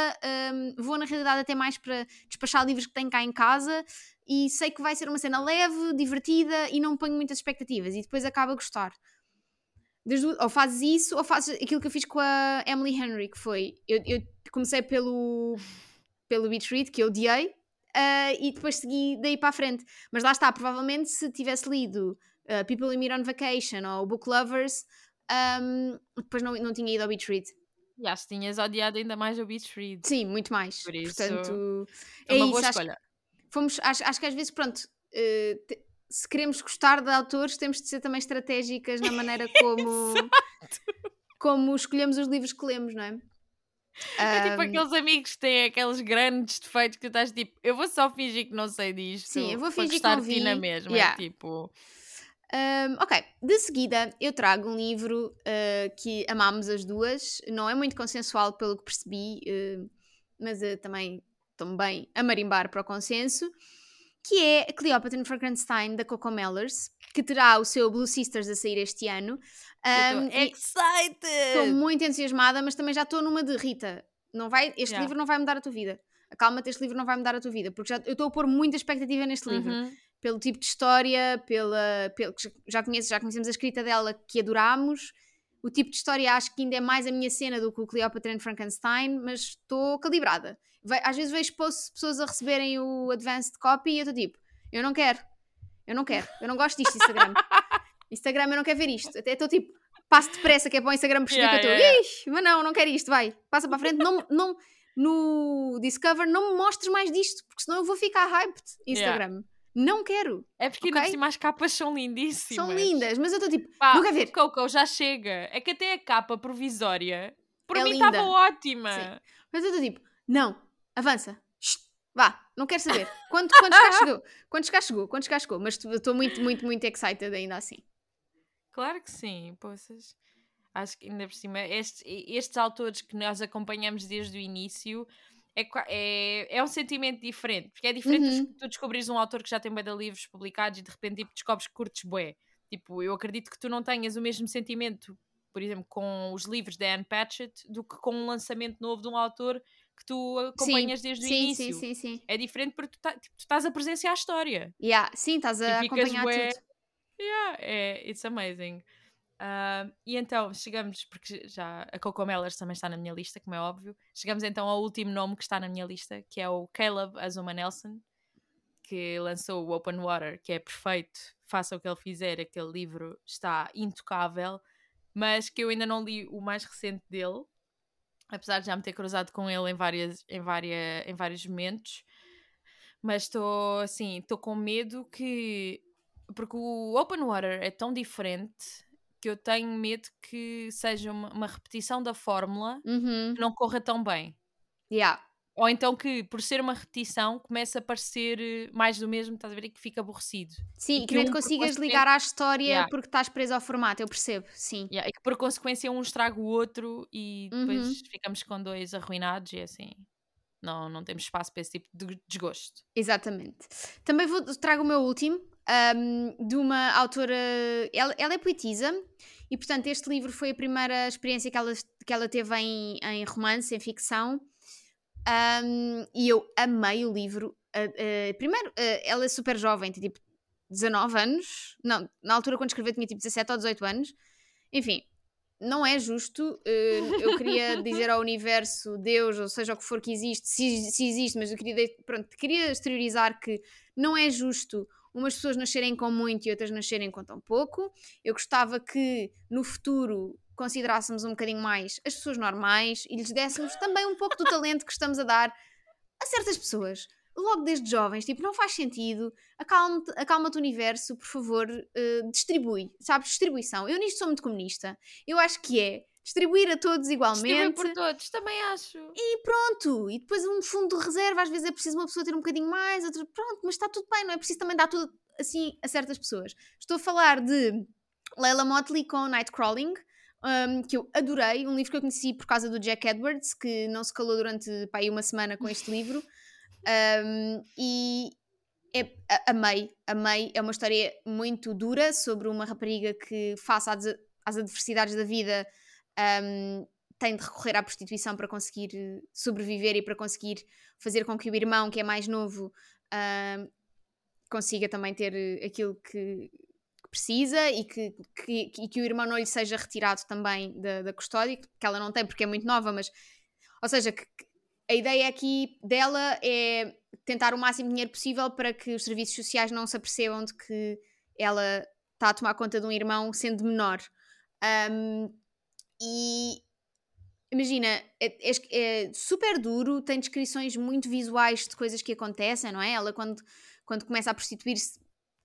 um, vou na realidade até mais para despachar livros que tenho cá em casa e sei que vai ser uma cena leve, divertida e não ponho muitas expectativas e depois acaba a gostar. Desde, ou fazes isso ou fazes aquilo que eu fiz com a Emily Henry, que foi eu, eu comecei pelo, pelo Beach Read, que eu odiei, uh, e depois segui daí para a frente. Mas lá está, provavelmente se tivesse lido uh, People You Meet on Vacation ou Book Lovers, um, depois não, não tinha ido ao Beach Read. E acho que tinhas odiado ainda mais o Beach Read. Sim, muito mais. Por isso, Portanto, é, uma isso, boa escolha. Acho, fomos, acho, acho que às vezes, pronto, uh, te, se queremos gostar de autores, temos de ser também estratégicas na maneira como, como escolhemos os livros que lemos, não é? É tipo um, aqueles amigos que têm aqueles grandes defeitos que tu estás tipo, eu vou só fingir que não sei disto. Sim, eu vou fingir que não vi. na mesma. É yeah. É tipo. Um, ok, de seguida eu trago um livro uh, que amámos as duas, não é muito consensual pelo que percebi, uh, mas uh, também também a marimbar para o consenso, que é a Cleopatra and Frankenstein da Coco Mellers, que terá o seu Blue Sisters a sair este ano. Um, excited! Estou muito entusiasmada, mas também já estou numa de Rita. Não vai, este yeah. livro não vai mudar a tua vida. Acalma-te, este livro não vai mudar a tua vida, porque já, eu estou a pôr muita expectativa neste uhum. livro pelo tipo de história, pela, pelo, já, conheço, já conhecemos a escrita dela que adorámos. O tipo de história acho que ainda é mais a minha cena do que o Cleopatra and Frankenstein, mas estou calibrada. às vezes vejo pessoas a receberem o advanced copy e eu estou tipo, eu não quero, eu não quero, eu não gosto disto Instagram. Instagram eu não quero ver isto. Até estou tipo, passo depressa que é para o Instagram perceber yeah, que eu estou, yeah, yeah. mas não, não quero isto, vai, passa para a frente, não, não, no Discover não me mostres mais disto, porque senão eu vou ficar hyped Instagram. Não quero. É porque okay? ainda as capas são lindíssimas. São lindas, mas eu estou tipo, Pá, não quero ver. Coco, já chega. É que até a capa provisória, por é mim estava ótima. Sim. Mas eu estou tipo, não, avança. Vá, não quero saber. Quantos, quantos cá chegou? Quantos cá chegou? Quantos cá chegou? Mas estou muito, muito, muito excited ainda assim. Claro que sim, poças. Acho que ainda por cima, estes, estes autores que nós acompanhamos desde o início é, é, é um sentimento diferente, porque é diferente uhum. tu descobrires um autor que já tem bem de livros publicados e de repente tipo, descobres que curtes bué. Tipo, eu acredito que tu não tenhas o mesmo sentimento, por exemplo, com os livros da Anne Patchett, do que com um lançamento novo de um autor que tu acompanhas sim, desde sim, o início. Sim, sim, sim. É diferente porque tu, tá, tipo, tu estás a presenciar a história. Yeah, sim, estás a acompanhar bué... tudo. Yeah, é, it's amazing. Uh, e então chegamos, porque já a Coco Mellers também está na minha lista, como é óbvio. Chegamos então ao último nome que está na minha lista, que é o Caleb Azuma Nelson, que lançou o Open Water, que é perfeito, faça o que ele fizer, aquele livro está intocável, mas que eu ainda não li o mais recente dele, apesar de já me ter cruzado com ele em, várias, em, várias, em vários momentos. Mas estou assim, estou com medo que. Porque o Open Water é tão diferente que eu tenho medo que seja uma, uma repetição da fórmula uhum. que não corra tão bem. Yeah. ou então que, por ser uma repetição, começa a parecer eh, mais do mesmo, estás a ver? E que fica aborrecido. Sim, e que, nem te consigas ligar à história yeah. porque estás preso ao formato, eu percebo, sim. Yeah, e que por consequência um estraga o outro e depois uhum. ficamos com dois arruinados e assim. Não, não temos espaço para esse tipo de desgosto. Exatamente. Também vou, trago o meu último, um, de uma autora. Ela, ela é poetisa e, portanto, este livro foi a primeira experiência que ela, que ela teve em, em romance, em ficção. Um, e eu amei o livro. Uh, uh, primeiro, uh, ela é super jovem, tem tipo 19 anos. Não, na altura quando escreveu tinha tipo 17 ou 18 anos. Enfim, não é justo. eu queria dizer ao universo, Deus, ou seja o que for que existe, se, se existe, mas eu queria, pronto, queria exteriorizar que não é justo umas pessoas nascerem com muito e outras nascerem com tão pouco. Eu gostava que no futuro considerássemos um bocadinho mais as pessoas normais e lhes dessemos também um pouco do talento que estamos a dar a certas pessoas. Logo desde jovens, tipo, não faz sentido, acalma-te acalma o universo, por favor, uh, distribui, sabes? Distribuição. Eu nisto sou muito comunista. Eu acho que é distribuir a todos igualmente. Distribuir por todos, também acho. E pronto, e depois um fundo de reserva, às vezes é preciso uma pessoa ter um bocadinho mais, outra, pronto, mas está tudo bem, não é preciso também dar tudo assim a certas pessoas. Estou a falar de Leila Motley com Nightcrawling, um, que eu adorei, um livro que eu conheci por causa do Jack Edwards, que não se calou durante pá, uma semana com este livro. Um, e é, amei, amei. É uma história muito dura sobre uma rapariga que, face às, às adversidades da vida, um, tem de recorrer à prostituição para conseguir sobreviver e para conseguir fazer com que o irmão, que é mais novo, um, consiga também ter eh, aquilo que, precisa e que, que, que o irmão não lhe seja retirado também da, da custódia, que ela não tem porque é muito nova, mas ou seja, que, a ideia aqui dela é tentar o máximo de dinheiro possível para que os serviços sociais não se apercebam de que ela está a tomar conta de um irmão sendo menor. Um, e imagina, é, é, é, super duro, tem descrições muito visuais de coisas que acontecem, não é? Ela, quando, quando começa a prostituir-se,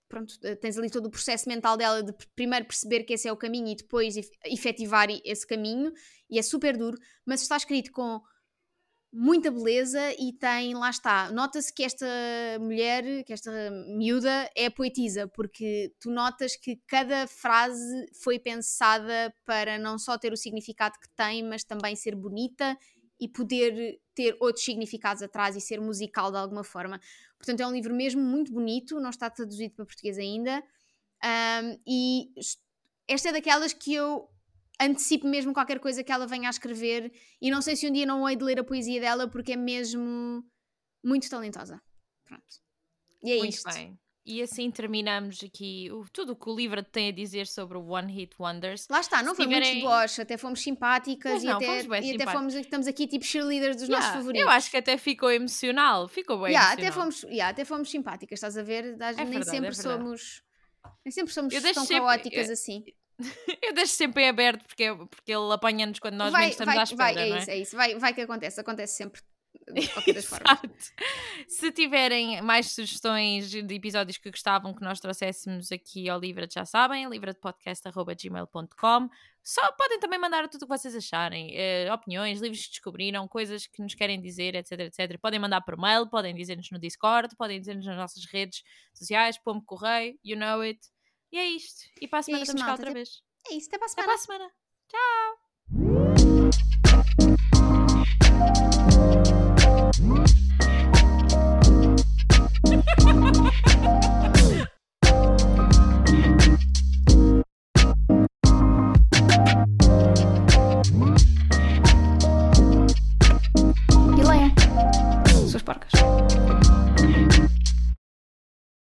pronto, tens ali todo o processo mental dela de primeiro perceber que esse é o caminho e depois efetivar esse caminho, e é super duro, mas está escrito com muita beleza e tem, lá está, nota-se que esta mulher, que esta miúda é poetisa, porque tu notas que cada frase foi pensada para não só ter o significado que tem, mas também ser bonita e poder ter outros significados atrás e ser musical de alguma forma. Portanto, é um livro mesmo muito bonito, não está traduzido para português ainda. Um, e esta é daquelas que eu antecipo mesmo qualquer coisa que ela venha a escrever e não sei se um dia não hei de ler a poesia dela porque é mesmo muito talentosa. Pronto. E é muito isto. Bem. E assim terminamos aqui o, tudo o que o livro tem a dizer sobre o One Hit Wonders. Lá está, não foi tiverem... muito bosch, até fomos simpáticas não, e, até, fomos e até fomos, estamos aqui tipo cheerleaders dos yeah, nossos favoritos. Eu acho que até ficou emocional, ficou bem yeah, emocional. Até fomos, yeah, até fomos simpáticas, estás a ver? É nem verdade, sempre é somos... Nem sempre somos tão sempre, caóticas eu, assim. Eu deixo sempre em aberto porque, porque ele apanha-nos quando nós vai, estamos vai, à espera. Vai, é, é? isso, é isso. Vai, vai que acontece, acontece sempre de qualquer das formas. Se tiverem mais sugestões de episódios que gostavam que nós trouxéssemos aqui ao Livra, já sabem, livradepodcast.gmail.com. Só podem também mandar tudo o que vocês acharem, eh, opiniões, livros que descobriram, coisas que nos querem dizer, etc, etc. Podem mandar por mail, podem dizer-nos no Discord, podem dizer-nos nas nossas redes sociais, pombo correio, you know it. E é isto. E para a semana é estamos cá outra até... vez. É isso, até para a semana. Até para a semana. Tchau! E leia. Suas porcas.